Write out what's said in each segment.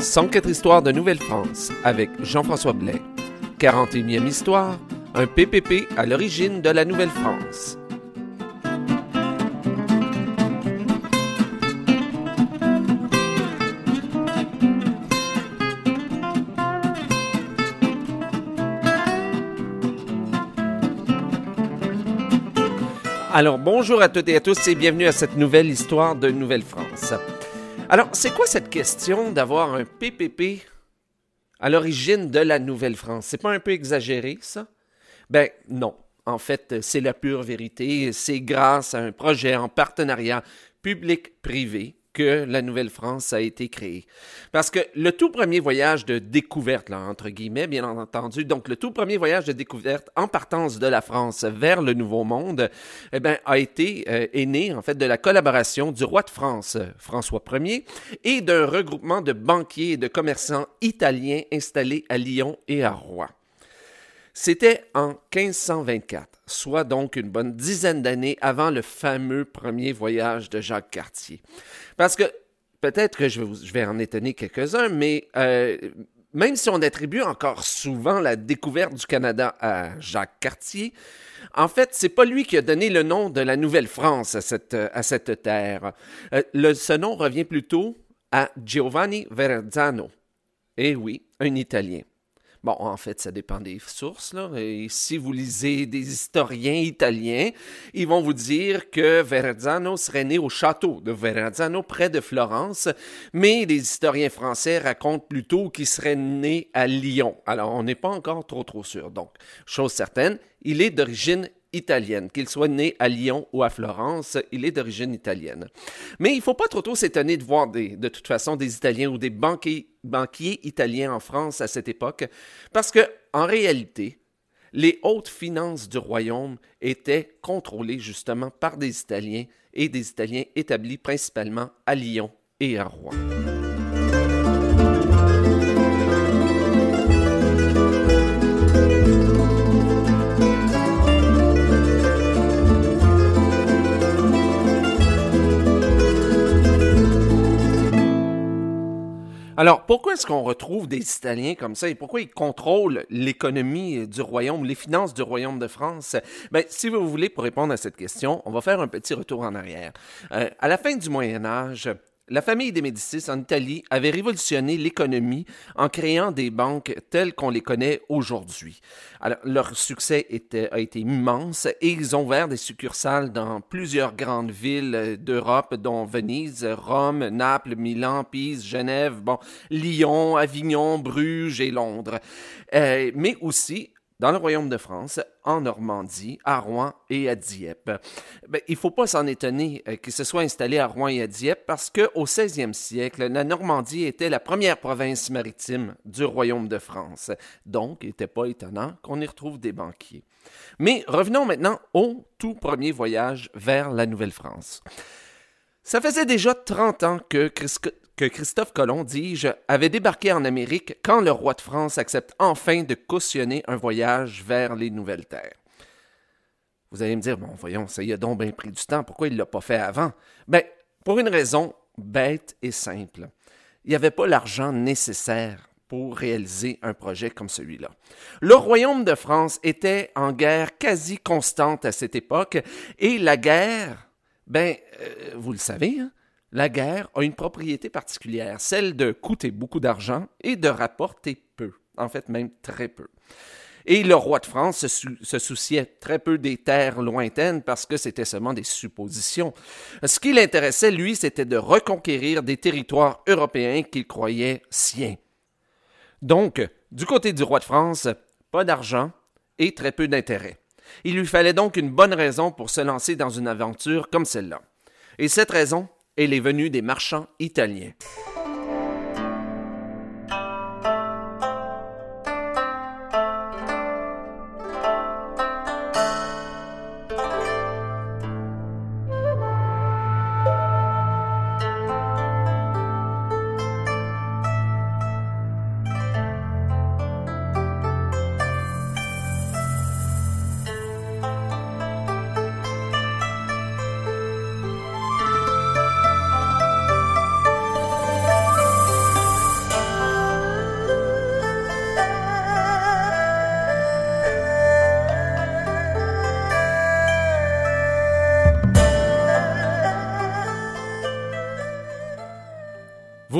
104 histoires de Nouvelle-France avec Jean-François Blais. 41e histoire, un PPP à l'origine de la Nouvelle-France. Alors bonjour à toutes et à tous et bienvenue à cette nouvelle histoire de Nouvelle-France. Alors, c'est quoi cette question d'avoir un PPP à l'origine de la Nouvelle-France? C'est pas un peu exagéré, ça? Ben non. En fait, c'est la pure vérité. C'est grâce à un projet en partenariat public-privé que la Nouvelle-France a été créée. Parce que le tout premier voyage de découverte, là, entre guillemets, bien entendu, donc le tout premier voyage de découverte en partance de la France vers le Nouveau Monde, eh bien, a été, euh, est né, en fait, de la collaboration du roi de France, François Ier, et d'un regroupement de banquiers et de commerçants italiens installés à Lyon et à Rouen. C'était en 1524, soit donc une bonne dizaine d'années avant le fameux premier voyage de Jacques Cartier. Parce que peut-être que je vais, en étonner quelques-uns, mais euh, même si on attribue encore souvent la découverte du Canada à Jacques Cartier, en fait, c'est pas lui qui a donné le nom de la Nouvelle-France à cette, à cette terre. Euh, le, ce nom revient plutôt à Giovanni Verrazzano. Eh oui, un Italien. Bon, en fait, ça dépend des sources. Et si vous lisez des historiens italiens, ils vont vous dire que Verrazzano serait né au château de Verrazzano, près de Florence, mais les historiens français racontent plutôt qu'il serait né à Lyon. Alors, on n'est pas encore trop trop sûr. Donc, chose certaine, il est d'origine italienne. Qu'il soit né à Lyon ou à Florence, il est d'origine italienne. Mais il ne faut pas trop tôt s'étonner de voir de toute façon des Italiens ou des banquiers, banquiers italiens en France à cette époque, parce que, en réalité, les hautes finances du royaume étaient contrôlées justement par des Italiens et des Italiens établis principalement à Lyon et à Rouen. Alors, pourquoi est-ce qu'on retrouve des Italiens comme ça et pourquoi ils contrôlent l'économie du royaume, les finances du royaume de France? Ben, si vous voulez, pour répondre à cette question, on va faire un petit retour en arrière. Euh, à la fin du Moyen Âge, la famille des Médicis en Italie avait révolutionné l'économie en créant des banques telles qu'on les connaît aujourd'hui. Leur succès était, a été immense et ils ont ouvert des succursales dans plusieurs grandes villes d'Europe, dont Venise, Rome, Naples, Milan, Pise, Genève, bon, Lyon, Avignon, Bruges et Londres. Euh, mais aussi dans le royaume de France, en Normandie, à Rouen et à Dieppe. Ben, il ne faut pas s'en étonner euh, qu'il se soit installé à Rouen et à Dieppe parce qu'au 16e siècle, la Normandie était la première province maritime du royaume de France. Donc, il n'était pas étonnant qu'on y retrouve des banquiers. Mais revenons maintenant au tout premier voyage vers la Nouvelle-France. Ça faisait déjà 30 ans que que Christophe Colomb, dis-je, avait débarqué en Amérique quand le roi de France accepte enfin de cautionner un voyage vers les Nouvelles Terres. Vous allez me dire, bon, voyons, ça y a donc bien pris du temps, pourquoi il ne l'a pas fait avant? Ben, pour une raison bête et simple. Il n'y avait pas l'argent nécessaire pour réaliser un projet comme celui-là. Le royaume de France était en guerre quasi constante à cette époque, et la guerre, ben, euh, vous le savez, hein, la guerre a une propriété particulière, celle de coûter beaucoup d'argent et de rapporter peu, en fait même très peu. Et le roi de France se, souciait très peu des terres lointaines parce que c'était seulement des suppositions. Ce qui l'intéressait, lui, c'était de reconquérir des territoires européens qu'il croyait siens. Donc, du côté du roi de France, pas d'argent et très peu d'intérêt. Il lui fallait donc une bonne raison pour se lancer dans une aventure comme celle-là. Et cette raison, et les venues des marchands italiens.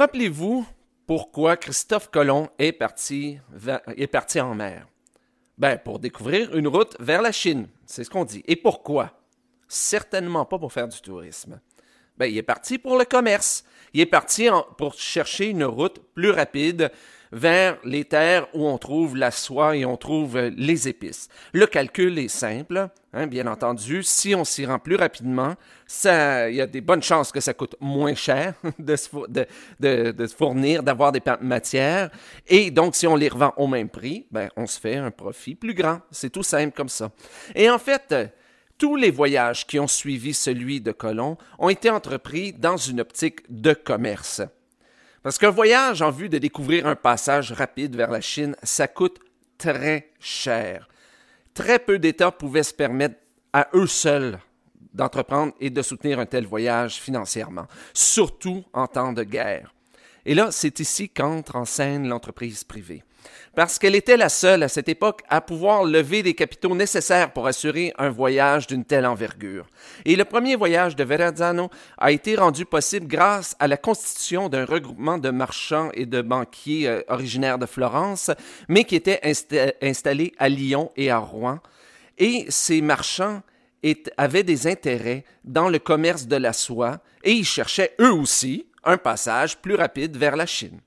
Rappelez-vous pourquoi Christophe Colomb est parti, en mer? Ben, pour découvrir une route vers la Chine, c'est ce qu'on dit. Et pourquoi? Certainement pas pour faire du tourisme. Ben, il est parti pour le commerce. Il est parti pour chercher une route plus rapide vers les terres où on trouve la soie et on trouve euh, les épices. Le calcul est simple, hein, bien entendu. Si on s'y rend plus rapidement, il y a des bonnes chances que ça coûte moins cher de se, de, fournir, d'avoir des matières. Et donc, si on les revend au même prix, ben, on se fait un profit plus grand. C'est tout simple comme ça. Et en fait, tous les voyages qui ont suivi celui de Colomb ont été entrepris dans une optique de commerce. Parce qu'un voyage en vue de découvrir un passage rapide vers la Chine, ça coûte très cher. Très peu d'États pouvaient se permettre à eux seuls d'entreprendre et de soutenir un tel voyage financièrement, surtout en temps de guerre. Et là, c'est ici qu'entre en scène l'entreprise privée parce qu'elle était la seule à cette époque à pouvoir lever des capitaux nécessaires pour assurer un voyage d'une telle envergure. Et le premier voyage de Verrazzano a été rendu possible grâce à la constitution d'un regroupement de marchands et de banquiers euh, originaires de Florence, mais qui étaient installés à Lyon et à Rouen. Et ces marchands avaient des intérêts dans le commerce de la soie et ils cherchaient eux aussi un passage plus rapide vers la Chine.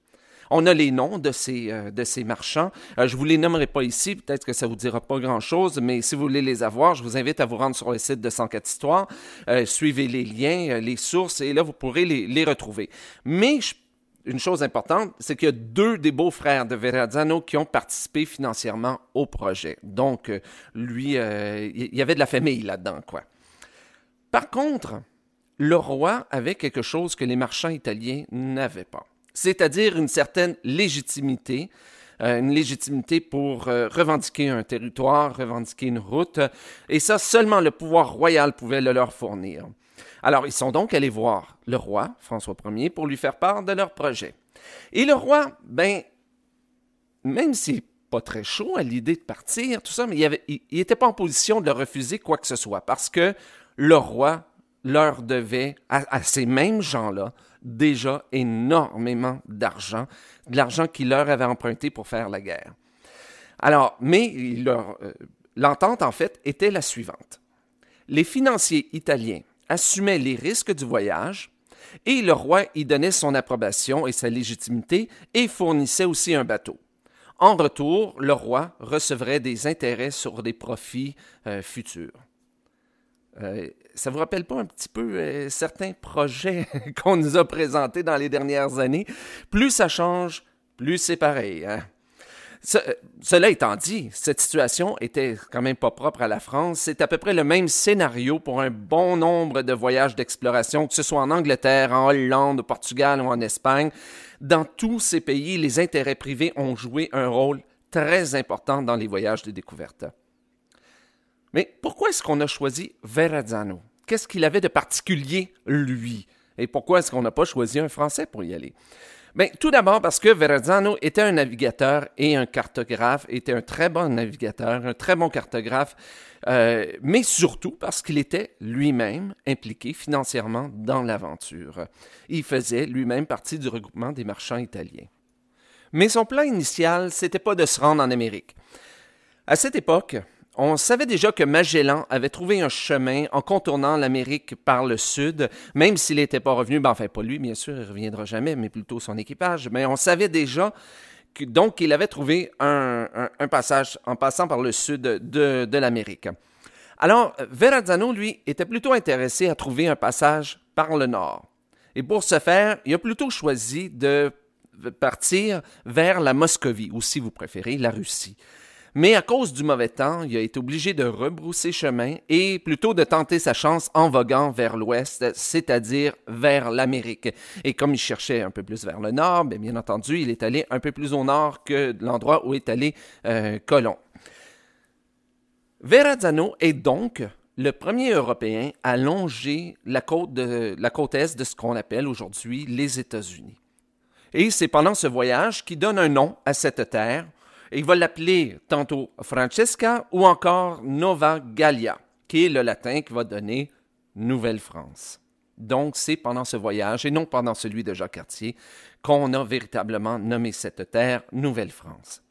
On a les noms de ces, euh, de ces marchands. Euh, je ne vous les nommerai pas ici, peut-être que ça ne vous dira pas grand-chose, mais si vous voulez les avoir, je vous invite à vous rendre sur le site de 104 Histoires. Euh, suivez les liens, les sources, et là, vous pourrez les, les retrouver. Mais une chose importante, c'est qu'il y a deux des beaux-frères de Verrazzano qui ont participé financièrement au projet. Donc, lui, il y avait de la famille là-dedans, quoi. Par contre, le roi avait quelque chose que les marchands italiens n'avaient pas c'est-à-dire une certaine légitimité, euh, une légitimité pour euh, revendiquer un territoire, revendiquer une route, et ça, seulement le pouvoir royal pouvait le leur fournir. Alors, ils sont donc allés voir le roi, François Ier, pour lui faire part de leur projet. Et le roi, ben, même s'il n'est pas très chaud à l'idée de partir, tout ça, mais il n'était pas en position de refuser quoi que ce soit, parce que le roi leur devait, à ces mêmes gens-là, déjà énormément d'argent, de l'argent qu'il leur avait emprunté pour faire la guerre. Alors, mais euh, l'entente, en fait, était la suivante. Les financiers italiens assumaient les risques du voyage et le roi y donnait son approbation et sa légitimité et fournissait aussi un bateau. En retour, le roi recevrait des intérêts sur des profits euh, futurs. Euh, ça vous rappelle pas un petit peu euh, certains projets qu'on nous a présentés dans les dernières années? Plus ça change, plus c'est pareil. Hein? Euh, cela étant dit, cette situation était quand même pas propre à la France. C'est à peu près le même scénario pour un bon nombre de voyages d'exploration, que ce soit en Angleterre, en Hollande, au Portugal ou en Espagne. Dans tous ces pays, les intérêts privés ont joué un rôle très important dans les voyages de découverte. Mais pourquoi est-ce qu'on a choisi Verrazzano? Qu'est-ce qu'il avait de particulier, lui? Et pourquoi est-ce qu'on n'a pas choisi un Français pour y aller? Bien, tout d'abord parce que Verrazzano était un navigateur et un cartographe, était un très bon navigateur, un très bon cartographe, euh, mais surtout parce qu'il était lui-même impliqué financièrement dans l'aventure. Il faisait lui-même partie du regroupement des marchands italiens. Mais son plan initial, c'était pas de se rendre en Amérique. À cette époque, on savait déjà que Magellan avait trouvé un chemin en contournant l'Amérique par le sud, même s'il n'était pas revenu, ben enfin pas lui, bien sûr, il reviendra jamais, mais plutôt son équipage, mais on savait déjà que, donc qu'il avait trouvé un, passage en passant par le sud de, de l'Amérique. Alors, Verrazzano, lui, était plutôt intéressé à trouver un passage par le nord. Et pour ce faire, il a plutôt choisi de partir vers la Moscovie, ou si vous préférez, la Russie. Mais à cause du mauvais temps, il a été obligé de rebrousser chemin et plutôt de tenter sa chance en voguant vers l'ouest, c'est-à-dire vers l'Amérique. Et comme il cherchait un peu plus vers le nord, bien, bien entendu, il est allé un peu plus au nord que l'endroit où est allé euh, Colomb. Verrazzano est donc le premier Européen à longer la côte, de, la côte est de ce qu'on appelle aujourd'hui les États-Unis. Et c'est pendant ce voyage qu'il donne un nom à cette terre, il va l'appeler tantôt Francesca ou encore Nova Gallia, qui est le latin qui va donner Nouvelle-France. Donc, c'est pendant ce voyage et non pendant celui de Jacques Cartier qu'on a véritablement nommé cette terre Nouvelle-France.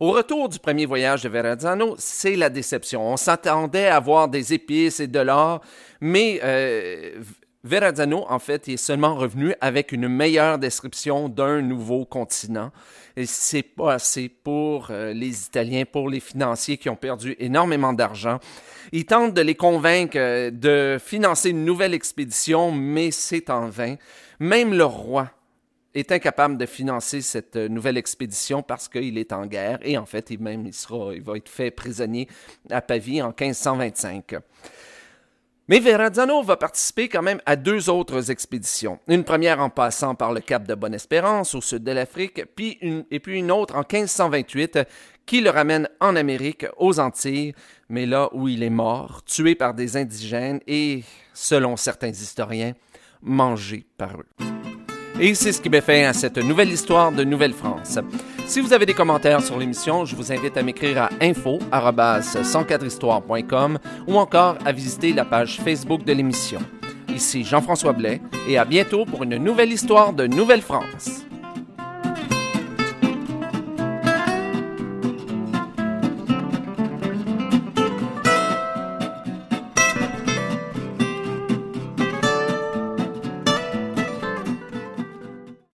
Au retour du premier voyage de Verrazzano, c'est la déception. On s'attendait à voir des épices et de l'or, mais euh, Verrazzano, en fait, est seulement revenu avec une meilleure description d'un nouveau continent. Et c'est pas assez pour euh, les Italiens, pour les financiers qui ont perdu énormément d'argent. Il tente de les convaincre euh, de financer une nouvelle expédition, mais c'est en vain. Même le roi est incapable de financer cette euh, nouvelle expédition parce qu'il est en guerre et en fait, il, même, il, sera, il va être fait prisonnier à Pavie en 1525. Mais Verrazzano va participer quand même à deux autres expéditions. Une première en passant par le cap de Bonne-Espérance au sud de l'Afrique, puis une, et puis une autre en 1528 qui le ramène en Amérique, aux Antilles, mais là où il est mort, tué par des indigènes et, selon certains historiens, mangé par eux. Et c'est ce qui met fin à cette nouvelle histoire de Nouvelle-France. Si vous avez des commentaires sur l'émission, je vous invite à m'écrire à info@104histoire.com ou encore à visiter la page Facebook de l'émission. Ici Jean-François Blais et à bientôt pour une nouvelle histoire de Nouvelle-France.